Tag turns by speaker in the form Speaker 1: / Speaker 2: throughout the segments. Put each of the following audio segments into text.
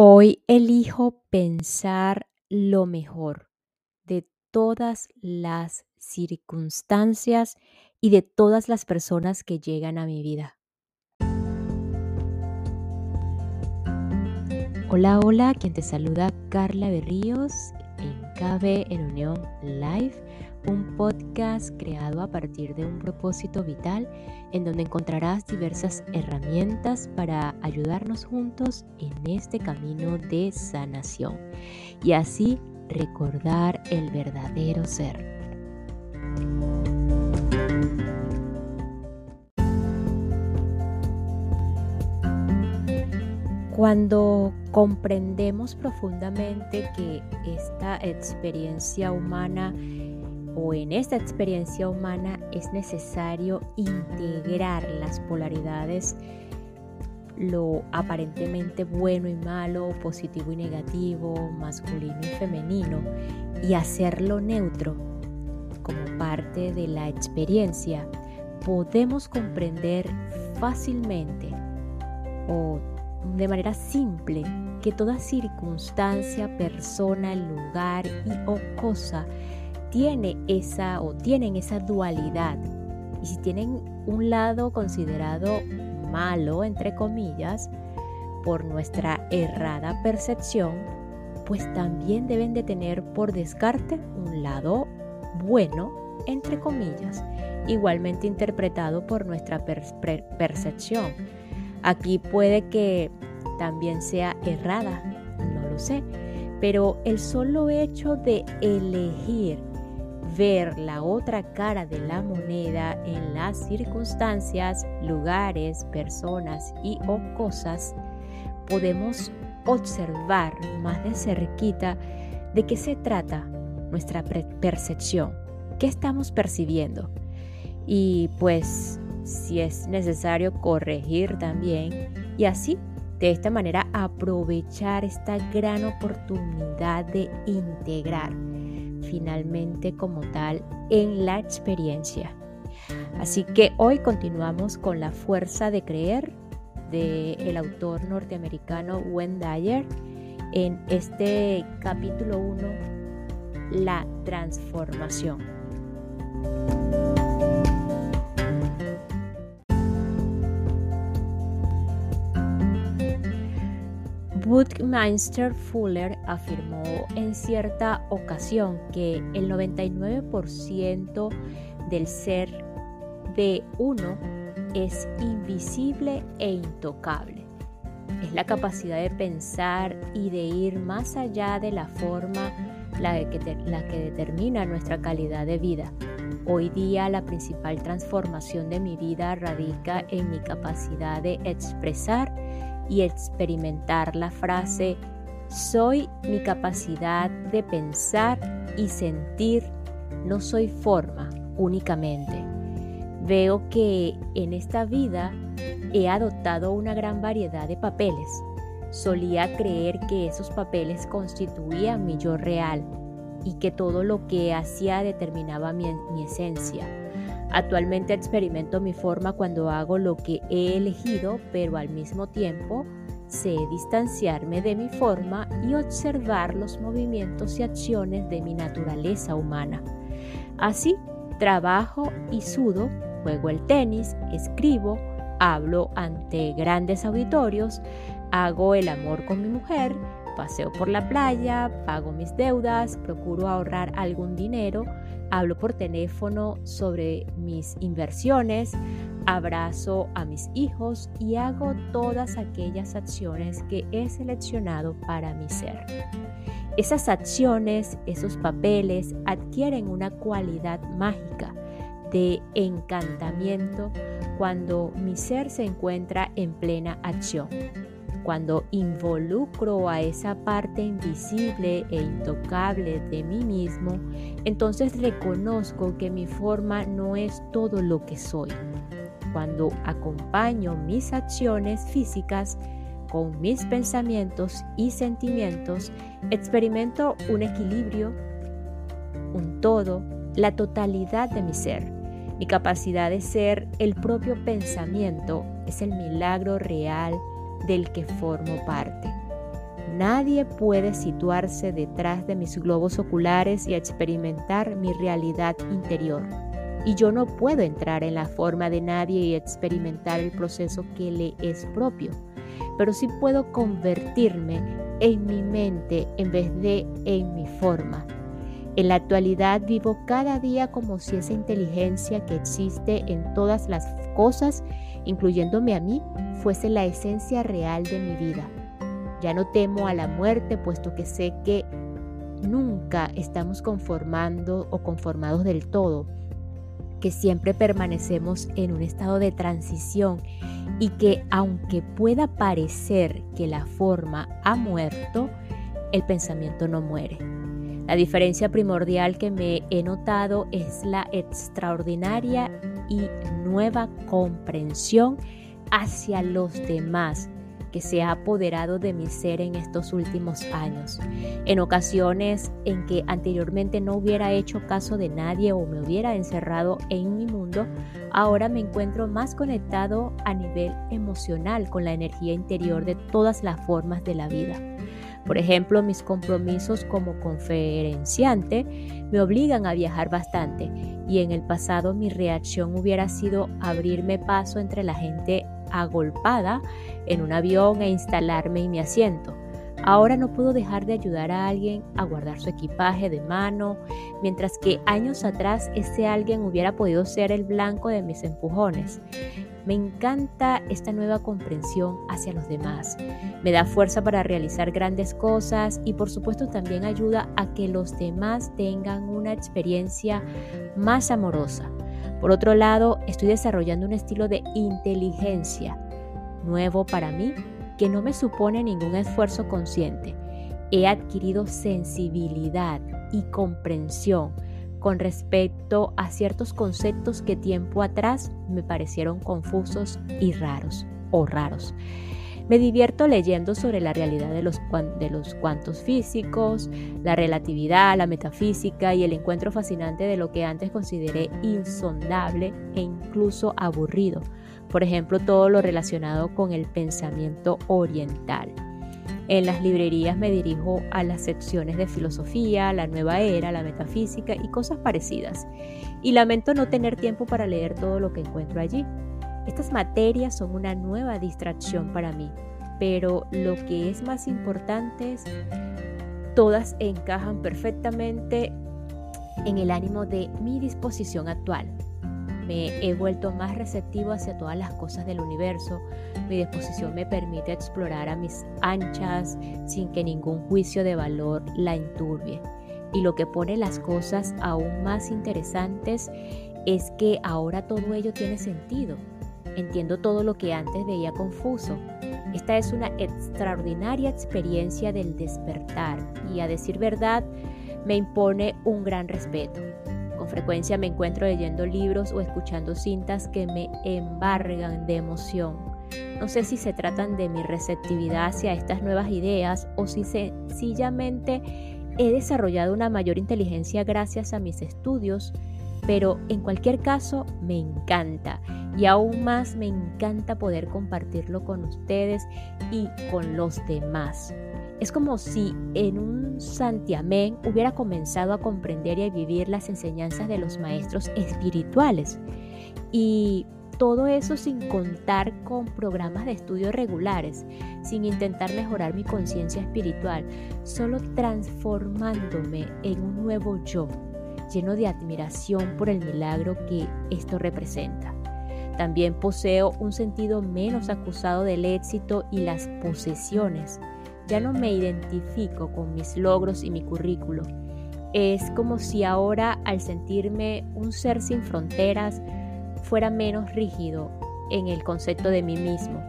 Speaker 1: Hoy elijo pensar lo mejor de todas las circunstancias y de todas las personas que llegan a mi vida. Hola, hola, quien te saluda Carla Berríos en KB en Unión Live un podcast creado a partir de un propósito vital en donde encontrarás diversas herramientas para ayudarnos juntos en este camino de sanación y así recordar el verdadero ser. Cuando comprendemos profundamente que esta experiencia humana o en esta experiencia humana es necesario integrar las polaridades, lo aparentemente bueno y malo, positivo y negativo, masculino y femenino, y hacerlo neutro como parte de la experiencia, podemos comprender fácilmente o de manera simple que toda circunstancia, persona, lugar y o cosa tiene esa o tienen esa dualidad y si tienen un lado considerado malo, entre comillas, por nuestra errada percepción, pues también deben de tener por descarte un lado bueno, entre comillas, igualmente interpretado por nuestra percepción. Aquí puede que también sea errada, no lo sé, pero el solo hecho de elegir ver la otra cara de la moneda en las circunstancias, lugares, personas y o cosas, podemos observar más de cerquita de qué se trata nuestra percepción, qué estamos percibiendo. Y pues si es necesario corregir también y así de esta manera aprovechar esta gran oportunidad de integrar finalmente como tal en la experiencia. Así que hoy continuamos con la fuerza de creer del autor norteamericano Wayne Dyer en este capítulo 1, la transformación. Buckminster Fuller afirmó en cierta ocasión que el 99% del ser de uno es invisible e intocable. Es la capacidad de pensar y de ir más allá de la forma la que, la que determina nuestra calidad de vida. Hoy día la principal transformación de mi vida radica en mi capacidad de expresar y experimentar la frase soy mi capacidad de pensar y sentir, no soy forma únicamente. Veo que en esta vida he adoptado una gran variedad de papeles. Solía creer que esos papeles constituían mi yo real y que todo lo que hacía determinaba mi, mi esencia. Actualmente experimento mi forma cuando hago lo que he elegido, pero al mismo tiempo sé distanciarme de mi forma y observar los movimientos y acciones de mi naturaleza humana. Así, trabajo y sudo, juego el tenis, escribo, hablo ante grandes auditorios, hago el amor con mi mujer, paseo por la playa, pago mis deudas, procuro ahorrar algún dinero, hablo por teléfono sobre mis inversiones, abrazo a mis hijos y hago todas aquellas acciones que he seleccionado para mi ser. Esas acciones, esos papeles adquieren una cualidad mágica de encantamiento cuando mi ser se encuentra en plena acción cuando involucro a esa parte invisible e intocable de mí mismo, entonces reconozco que mi forma no es todo lo que soy. Cuando acompaño mis acciones físicas con mis pensamientos y sentimientos, experimento un equilibrio, un todo, la totalidad de mi ser. Mi capacidad de ser el propio pensamiento es el milagro real del que formo parte. nadie puede situarse detrás de mis globos oculares y experimentar mi realidad interior. Y yo no puedo entrar en la forma de nadie y experimentar el proceso que le es propio, pero sí puedo convertirme en mi mente en vez de en mi forma. En la actualidad vivo cada día como si esa inteligencia que existe en todas las cosas, incluyéndome a mí, fuese la esencia real de mi vida. Ya no temo a la muerte, puesto que sé que nunca estamos conformando o conformados del todo, que siempre permanecemos en un estado de transición y que aunque pueda parecer que la forma ha muerto, el pensamiento no muere. La diferencia primordial que me he notado es la extraordinaria y nueva comprensión hacia los demás que se ha apoderado de mi ser en estos últimos años. En ocasiones en que anteriormente no hubiera hecho caso de nadie o me hubiera encerrado en mi mundo, ahora me encuentro más conectado a nivel emocional con la energía interior de todas las formas de la vida. Por ejemplo, mis compromisos como conferenciante me obligan a viajar bastante y en el pasado mi reacción hubiera sido abrirme paso entre la gente agolpada en un avión e instalarme en mi asiento. Ahora no puedo dejar de ayudar a alguien a guardar su equipaje de mano, mientras que años atrás ese alguien hubiera podido ser el blanco de mis empujones. Me encanta esta nueva comprensión hacia los demás. Me da fuerza para realizar grandes cosas y por supuesto también ayuda a que los demás tengan una experiencia más amorosa. Por otro lado, estoy desarrollando un estilo de inteligencia nuevo para mí que no me supone ningún esfuerzo consciente. He adquirido sensibilidad y comprensión con respecto a ciertos conceptos que tiempo atrás me parecieron confusos y raros o raros. Me divierto leyendo sobre la realidad de los, de los cuantos físicos, la relatividad, la metafísica y el encuentro fascinante de lo que antes consideré insondable e incluso aburrido. Por ejemplo, todo lo relacionado con el pensamiento oriental. En las librerías me dirijo a las secciones de filosofía, la nueva era, la metafísica y cosas parecidas. Y lamento no tener tiempo para leer todo lo que encuentro allí. Estas materias son una nueva distracción para mí, pero lo que es más importante es todas encajan perfectamente en el ánimo de mi disposición actual. Me he vuelto más receptivo hacia todas las cosas del universo. Mi disposición me permite explorar a mis anchas sin que ningún juicio de valor la enturbie. Y lo que pone las cosas aún más interesantes es que ahora todo ello tiene sentido Entiendo todo lo que antes veía confuso. Esta es una extraordinaria experiencia del despertar y a decir verdad me impone un gran respeto. Frecuencia me encuentro leyendo libros o escuchando cintas que me embargan de emoción. No sé si se tratan de mi receptividad hacia estas nuevas ideas o si sencillamente he desarrollado una mayor inteligencia gracias a mis estudios, pero en cualquier caso me encanta y aún más me encanta poder compartirlo con ustedes y con los demás. Es como si en un santiamén hubiera comenzado a comprender y a vivir las enseñanzas de los maestros espirituales. Y todo eso sin contar con programas de estudio regulares, sin intentar mejorar mi conciencia espiritual, solo transformándome en un nuevo yo, lleno de admiración por el milagro que esto representa. También poseo un sentido menos acusado del éxito y las posesiones. Ya no me identifico con mis logros y mi currículo. Es como si ahora, al sentirme un ser sin fronteras, fuera menos rígido en el concepto de mí mismo.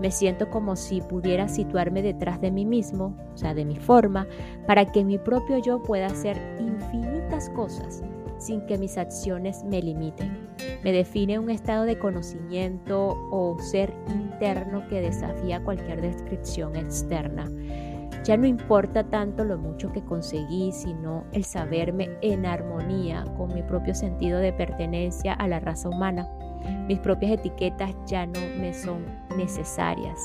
Speaker 1: Me siento como si pudiera situarme detrás de mí mismo, o sea, de mi forma, para que mi propio yo pueda hacer infinitas cosas sin que mis acciones me limiten. Me define un estado de conocimiento o ser interno que desafía cualquier descripción externa. Ya no importa tanto lo mucho que conseguí, sino el saberme en armonía con mi propio sentido de pertenencia a la raza humana. Mis propias etiquetas ya no me son necesarias.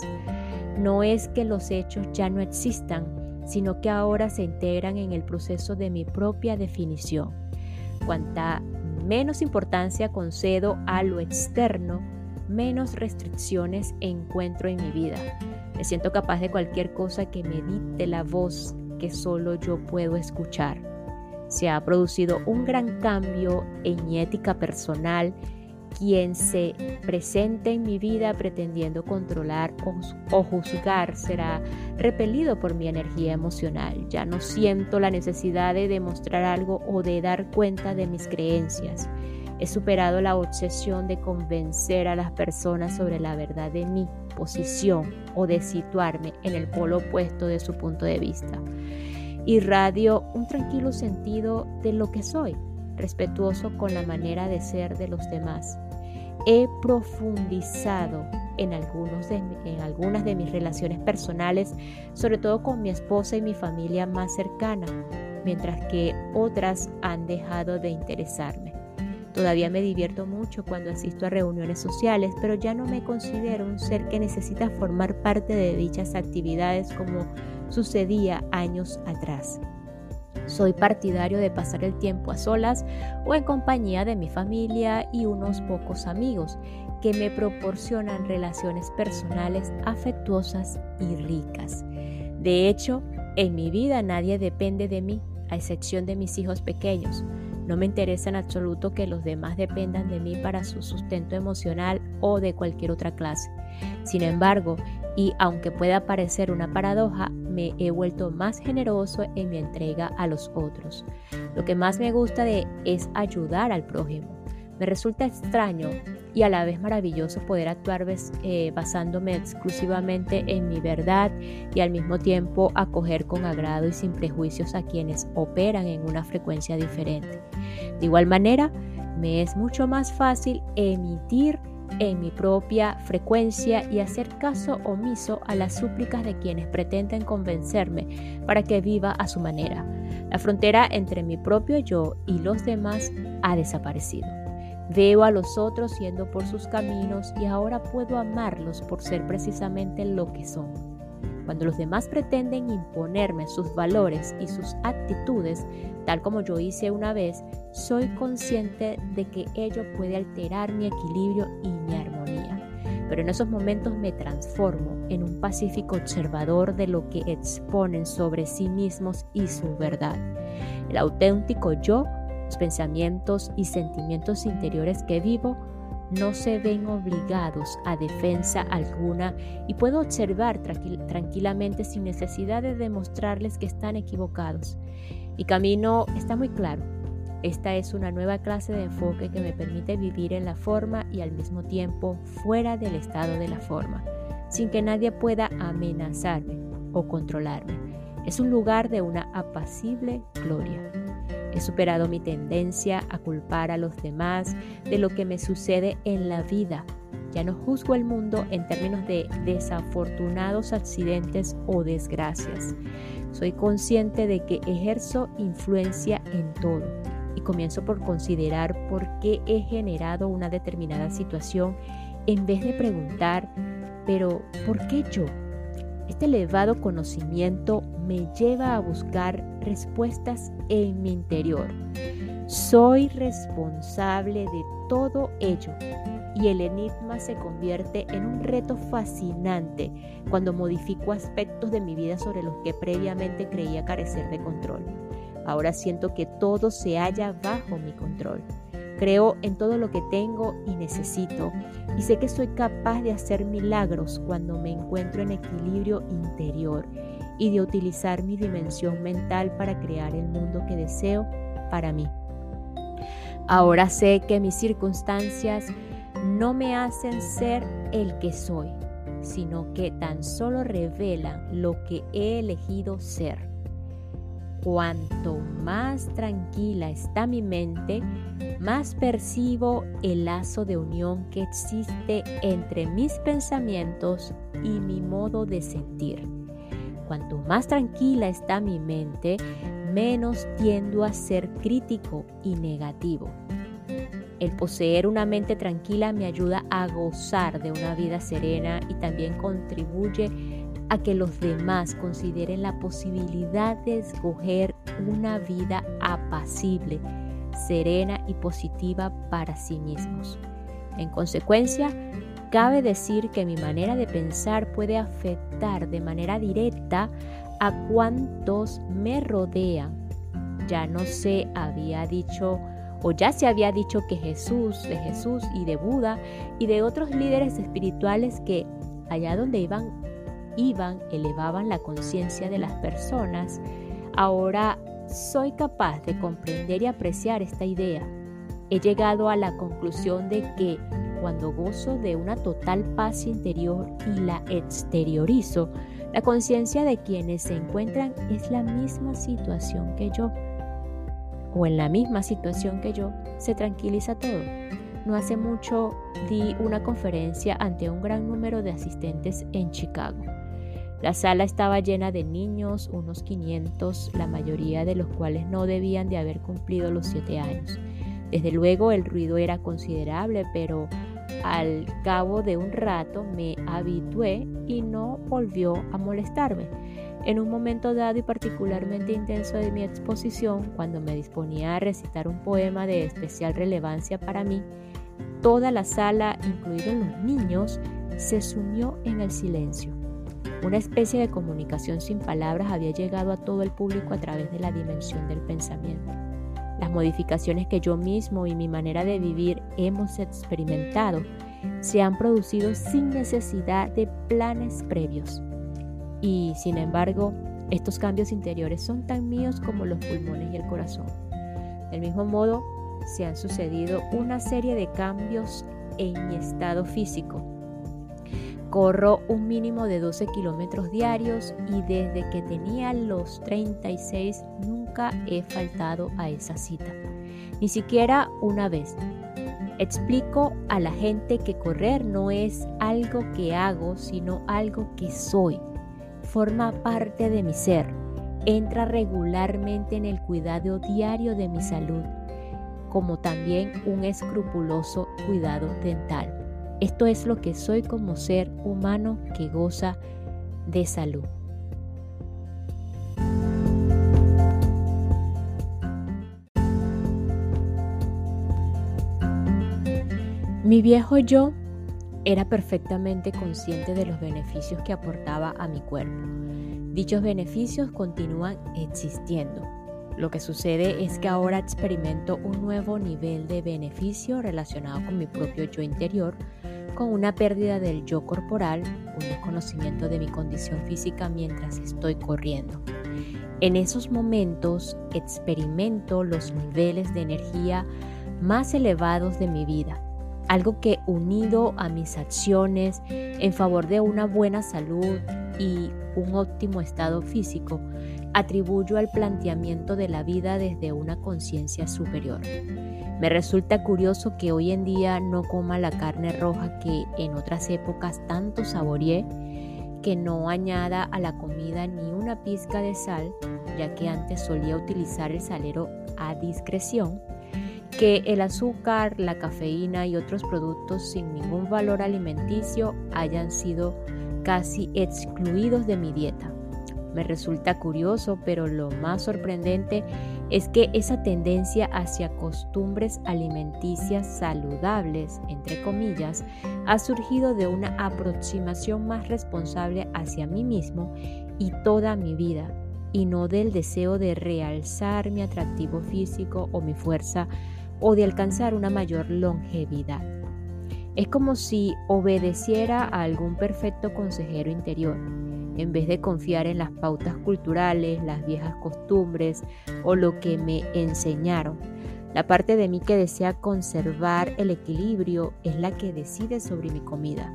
Speaker 1: no es que los hechos ya no existan, sino que ahora se integran en el proceso de mi propia definición. Cuanta menos importancia concedo a lo externo, menos restricciones encuentro en mi vida. Me siento capaz de cualquier cosa que me dicte la voz que solo yo puedo escuchar. Se ha producido un gran cambio en mi ética personal quien se presente en mi vida pretendiendo controlar o, juzgar será repelido por mi energía emocional. Ya no siento la necesidad de demostrar algo o de dar cuenta de mis creencias. He superado la obsesión de convencer a las personas sobre la verdad de mi posición o de situarme en el polo opuesto de su punto de vista. Irradio un tranquilo sentido de lo que soy respetuoso con la manera de ser de los demás. He profundizado en, algunas de mis relaciones personales, sobre todo con mi esposa y mi familia más cercana, mientras que otras han dejado de interesarme. Todavía me divierto mucho cuando asisto a reuniones sociales, pero ya no me considero un ser que necesita formar parte de dichas actividades como sucedía años atrás. Soy partidario de pasar el tiempo a solas o en compañía de mi familia y unos pocos amigos que me proporcionan relaciones personales afectuosas y ricas. De hecho, en mi vida nadie depende de mí, a excepción de mis hijos pequeños. No me interesa en absoluto que los demás dependan de mí para su sustento emocional o de cualquier otra clase. Sin embargo, y aunque pueda parecer una paradoja, me he vuelto más generoso en mi entrega a los otros. Lo que más me gusta de es ayudar al prójimo. Me resulta extraño y a la vez maravilloso poder actuar eh, basándome exclusivamente en mi verdad y al mismo tiempo acoger con agrado y sin prejuicios a quienes operan en una frecuencia diferente. De igual manera, me es mucho más fácil emitir en mi propia frecuencia y hacer caso omiso a las súplicas de quienes pretenden convencerme para que viva a su manera. La frontera entre mi propio yo y los demás ha desaparecido. Veo a los otros yendo por sus caminos y ahora puedo amarlos por ser precisamente lo que son. Cuando los demás pretenden imponerme sus valores y sus actitudes, tal como yo hice una vez, soy consciente de que ello puede alterar mi equilibrio y mi armonía. Pero en esos momentos me transformo en un pacífico observador de lo que exponen sobre sí mismos y su verdad. El auténtico yo, los pensamientos y sentimientos interiores que vivo, no se ven obligados a defensa alguna y puedo observar tranquilamente sin necesidad de demostrarles que están equivocados. Mi camino está muy claro. Esta es una nueva clase de enfoque que me permite vivir en la forma y al mismo tiempo fuera del estado de la forma, sin que nadie pueda amenazarme o controlarme. Es un lugar de una apacible gloria. He superado mi tendencia a culpar a los demás de lo que me sucede en la vida. Ya no juzgo el mundo en términos de desafortunados accidentes o desgracias. Soy consciente de que ejerzo influencia en todo y comienzo por considerar por qué he generado una determinada situación en vez de preguntar, pero ¿por qué yo? Este elevado conocimiento me lleva a buscar respuestas en mi interior. Soy responsable de todo ello y el enigma se convierte en un reto fascinante cuando modifico aspectos de mi vida sobre los que previamente creía carecer de control. Ahora siento que todo se halla bajo mi control. Creo en todo lo que tengo y necesito y sé que soy capaz de hacer milagros cuando me encuentro en equilibrio interior y de utilizar mi dimensión mental para crear el mundo que deseo para mí. Ahora sé que mis circunstancias no me hacen ser el que soy, sino que tan solo revelan lo que he elegido ser. Cuanto más tranquila está mi mente, más percibo el lazo de unión que existe entre mis pensamientos y mi modo de sentir. Cuanto más tranquila está mi mente, menos tiendo a ser crítico y negativo. El poseer una mente tranquila me ayuda a gozar de una vida serena y también contribuye a que los demás consideren la posibilidad de escoger una vida apacible, serena y positiva para sí mismos. En consecuencia, cabe decir que mi manera de pensar puede afectar de manera directa a cuantos me rodean. Ya no se había dicho o ya se había dicho que Jesús, de Jesús y de Buda y de otros líderes espirituales que allá donde iban, iban, elevaban la conciencia de las personas, ahora soy capaz de comprender y apreciar esta idea. He llegado a la conclusión de que cuando gozo de una total paz interior y la exteriorizo, la conciencia de quienes se encuentran es la misma situación que yo o en la misma situación que yo, se tranquiliza todo. No hace mucho di una conferencia ante un gran número de asistentes en Chicago. La sala estaba llena de niños, unos 500, la mayoría de los cuales no debían de haber cumplido los 7 años. Desde luego el ruido era considerable, pero al cabo de un rato me habitué y no volvió a molestarme. En un momento dado y particularmente intenso de mi exposición, cuando me disponía a recitar un poema de especial relevancia para mí, toda la sala, incluidos los niños, se sumió en el silencio. Una especie de comunicación sin palabras había llegado a todo el público a través de la dimensión del pensamiento. Las modificaciones que yo mismo y mi manera de vivir hemos experimentado se han producido sin necesidad de planes previos. Y sin embargo, estos cambios interiores son tan míos como los pulmones y el corazón. Del mismo modo, se han sucedido una serie de cambios en mi estado físico. Corro un mínimo de 12 kilómetros diarios y desde que tenía los 36 nunca he faltado a esa cita. Ni siquiera una vez. Explico a la gente que correr no es algo que hago, sino algo que soy forma parte de mi ser, entra regularmente en el cuidado diario de mi salud, como también un escrupuloso cuidado dental. Esto es lo que soy como ser humano que goza de salud. Mi viejo yo era perfectamente consciente de los beneficios que aportaba a mi cuerpo. Dichos beneficios continúan existiendo. Lo que sucede es que ahora experimento un nuevo nivel de beneficio relacionado con mi propio yo interior, con una pérdida del yo corporal, un desconocimiento de mi condición física mientras estoy corriendo. En esos momentos experimento los niveles de energía más elevados de mi vida algo que unido a mis acciones en favor de una buena salud y un óptimo estado físico, atribuyo al planteamiento de la vida desde una conciencia superior. Me resulta curioso que hoy en día no coma la carne roja que en otras épocas tanto saboreé, que no añada a la comida ni una pizca de sal, ya que antes solía utilizar el salero a discreción, que el azúcar, la cafeína y otros productos sin ningún valor alimenticio hayan sido casi excluidos de mi dieta. Me resulta curioso, pero lo más sorprendente es que esa tendencia hacia costumbres alimenticias saludables, entre comillas, ha surgido de una aproximación más responsable hacia mí mismo y toda mi vida, y no del deseo de realzar mi atractivo físico o mi fuerza o de alcanzar una mayor longevidad. Es como si obedeciera a algún perfecto consejero interior, en vez de confiar en las pautas culturales, las viejas costumbres o lo que me enseñaron. La parte de mí que desea conservar el equilibrio es la que decide sobre mi comida.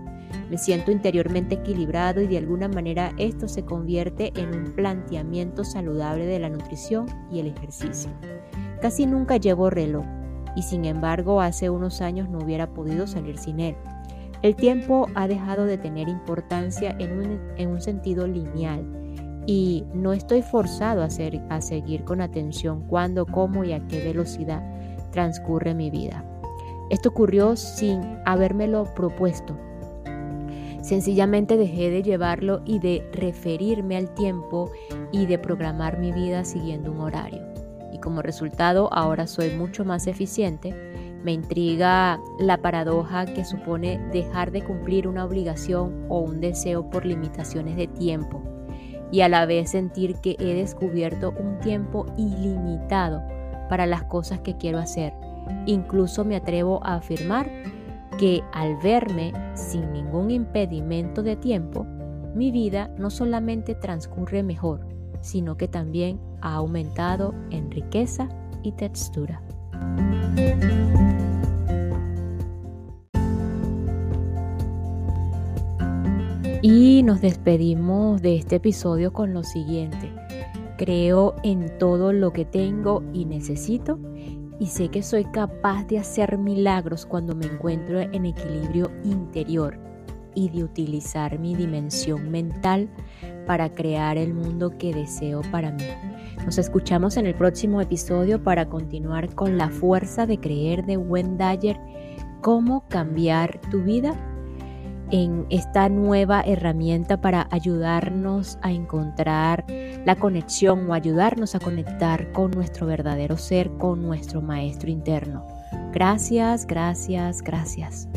Speaker 1: Me siento interiormente equilibrado y de alguna manera esto se convierte en un planteamiento saludable de la nutrición y el ejercicio. Casi nunca llevo reloj, y sin embargo hace unos años no hubiera podido salir sin él. El tiempo ha dejado de tener importancia en un, sentido lineal y no estoy forzado a, a seguir con atención cuándo, cómo y a qué velocidad transcurre mi vida. Esto ocurrió sin habérmelo propuesto. Sencillamente dejé de llevarlo y de referirme al tiempo y de programar mi vida siguiendo un horario. Y como resultado ahora soy mucho más eficiente. Me intriga la paradoja que supone dejar de cumplir una obligación o un deseo por limitaciones de tiempo y a la vez sentir que he descubierto un tiempo ilimitado para las cosas que quiero hacer. Incluso me atrevo a afirmar que al verme sin ningún impedimento de tiempo, mi vida no solamente transcurre mejor, sino que también ha aumentado en riqueza y textura. Y nos despedimos de este episodio con lo siguiente. Creo en todo lo que tengo y necesito y sé que soy capaz de hacer milagros cuando me encuentro en equilibrio interior y de utilizar mi dimensión mental para crear el mundo que deseo para mí. Nos escuchamos en el próximo episodio para continuar con la fuerza de creer de Wendayer, cómo cambiar tu vida en esta nueva herramienta para ayudarnos a encontrar la conexión o ayudarnos a conectar con nuestro verdadero ser, con nuestro maestro interno. Gracias, gracias, gracias.